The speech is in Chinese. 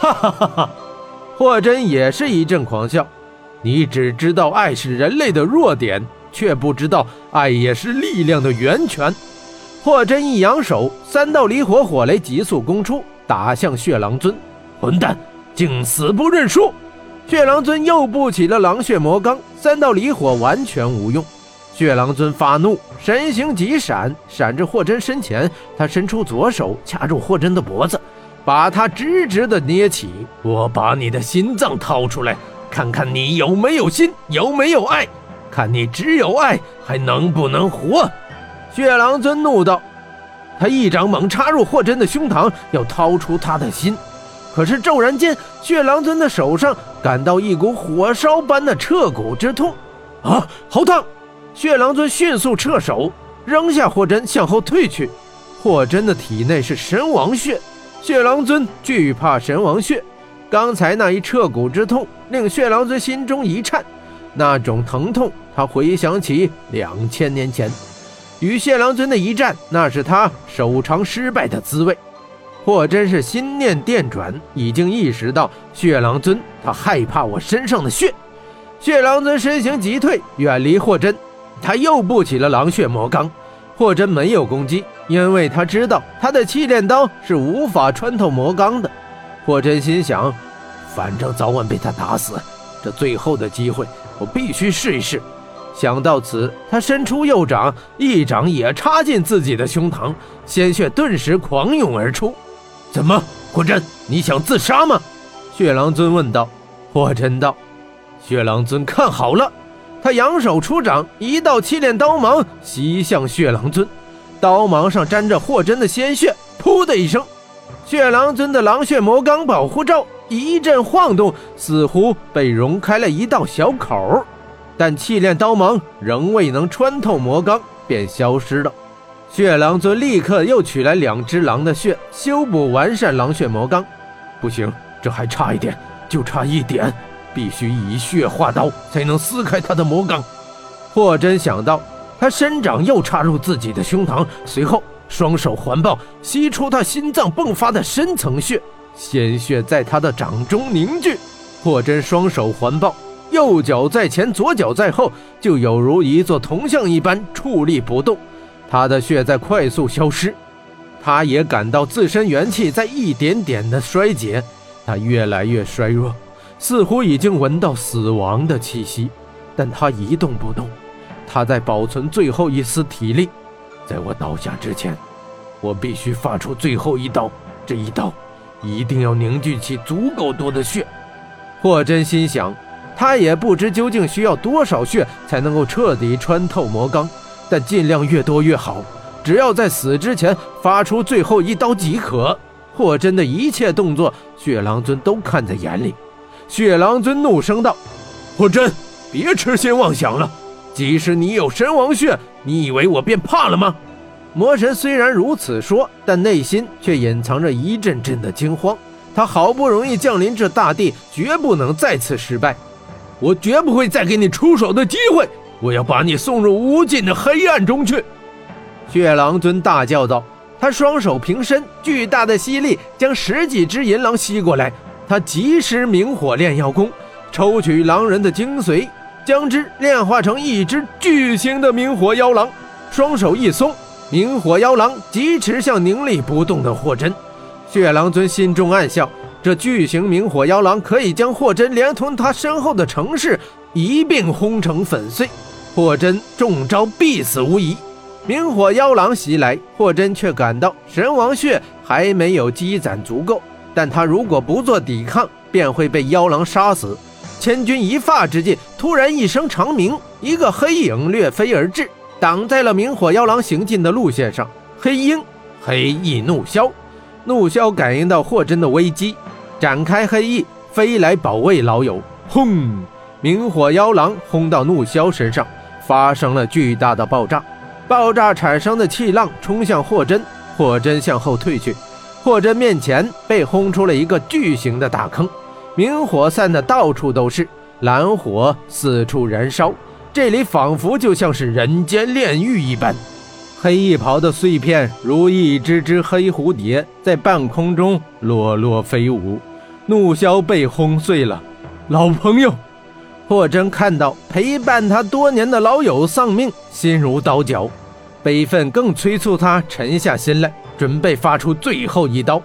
哈哈哈哈！霍真也是一阵狂笑。你只知道爱是人类的弱点，却不知道爱也是力量的源泉。霍真一扬手，三道离火火雷急速攻出，打向血狼尊。混蛋，竟死不认输！血狼尊又布起了狼血魔罡，三道离火完全无用。血狼尊发怒，神形急闪，闪至霍真身前。他伸出左手掐住霍真的脖子，把他直直的捏起。我把你的心脏掏出来。看看你有没有心，有没有爱？看你只有爱，还能不能活？血狼尊怒道。他一掌猛插入霍真的胸膛，要掏出他的心。可是骤然间，血狼尊的手上感到一股火烧般的彻骨之痛。啊，好烫！血狼尊迅速撤手，扔下霍真，向后退去。霍真的体内是神王血，血狼尊惧怕神王血。刚才那一彻骨之痛令血狼尊心中一颤，那种疼痛他回想起两千年前与血狼尊的一战，那是他首尝失败的滋味。霍真是心念电转，已经意识到血狼尊他害怕我身上的血。血狼尊身形急退，远离霍真。他又布起了狼血魔罡。霍真没有攻击，因为他知道他的气炼刀是无法穿透魔钢的。霍真心想，反正早晚被他打死，这最后的机会，我必须试一试。想到此，他伸出右掌，一掌也插进自己的胸膛，鲜血顿时狂涌而出。怎么，霍真，你想自杀吗？血狼尊问道。霍真道：“血狼尊，看好了！”他扬手出掌，一道七炼刀芒袭向血狼尊，刀芒上沾着霍真的鲜血，噗的一声。血狼尊的狼血魔罡保护罩一阵晃动，似乎被融开了一道小口，但气炼刀芒仍未能穿透魔罡，便消失了。血狼尊立刻又取来两只狼的血，修补完善狼血魔罡。不行，这还差一点，就差一点，必须以血化刀，才能撕开他的魔罡。霍真想到，他伸掌又插入自己的胸膛，随后。双手环抱，吸出他心脏迸发的深层血，鲜血在他的掌中凝聚。霍真双手环抱，右脚在前，左脚在后，就有如一座铜像一般矗立不动。他的血在快速消失，他也感到自身元气在一点点的衰竭，他越来越衰弱，似乎已经闻到死亡的气息。但他一动不动，他在保存最后一丝体力。在我倒下之前，我必须发出最后一刀。这一刀一定要凝聚起足够多的血。霍真心想，他也不知究竟需要多少血才能够彻底穿透魔钢，但尽量越多越好。只要在死之前发出最后一刀即可。霍真的一切动作，血狼尊都看在眼里。血狼尊怒声道：“霍真，别痴心妄想了。即使你有神王血。”你以为我便怕了吗？魔神虽然如此说，但内心却隐藏着一阵阵的惊慌。他好不容易降临这大地，绝不能再次失败。我绝不会再给你出手的机会。我要把你送入无尽的黑暗中去！血狼尊大叫道。他双手平伸，巨大的吸力将十几只银狼吸过来。他及时明火炼药功，抽取狼人的精髓。将之炼化成一只巨型的明火妖狼，双手一松，明火妖狼疾驰向凝立不动的霍真。血狼尊心中暗笑：这巨型明火妖狼可以将霍真连同他身后的城市一并轰成粉碎，霍真中招必死无疑。明火妖狼袭来，霍真却感到神王血还没有积攒足够，但他如果不做抵抗，便会被妖狼杀死。千钧一发之际，突然一声长鸣，一个黑影掠飞而至，挡在了明火妖狼行进的路线上。黑鹰，黑翼怒枭，怒枭感应到霍真的危机，展开黑翼飞来保卫老友。轰！明火妖狼轰到怒枭身上，发生了巨大的爆炸，爆炸产生的气浪冲向霍真，霍真向后退去，霍真面前被轰出了一个巨型的大坑。明火散的到处都是，蓝火四处燃烧，这里仿佛就像是人间炼狱一般。黑衣袍的碎片如一只只黑蝴蝶，在半空中落落飞舞。怒霄被轰碎了。老朋友，霍真看到陪伴他多年的老友丧命，心如刀绞，悲愤更催促他沉下心来，准备发出最后一刀。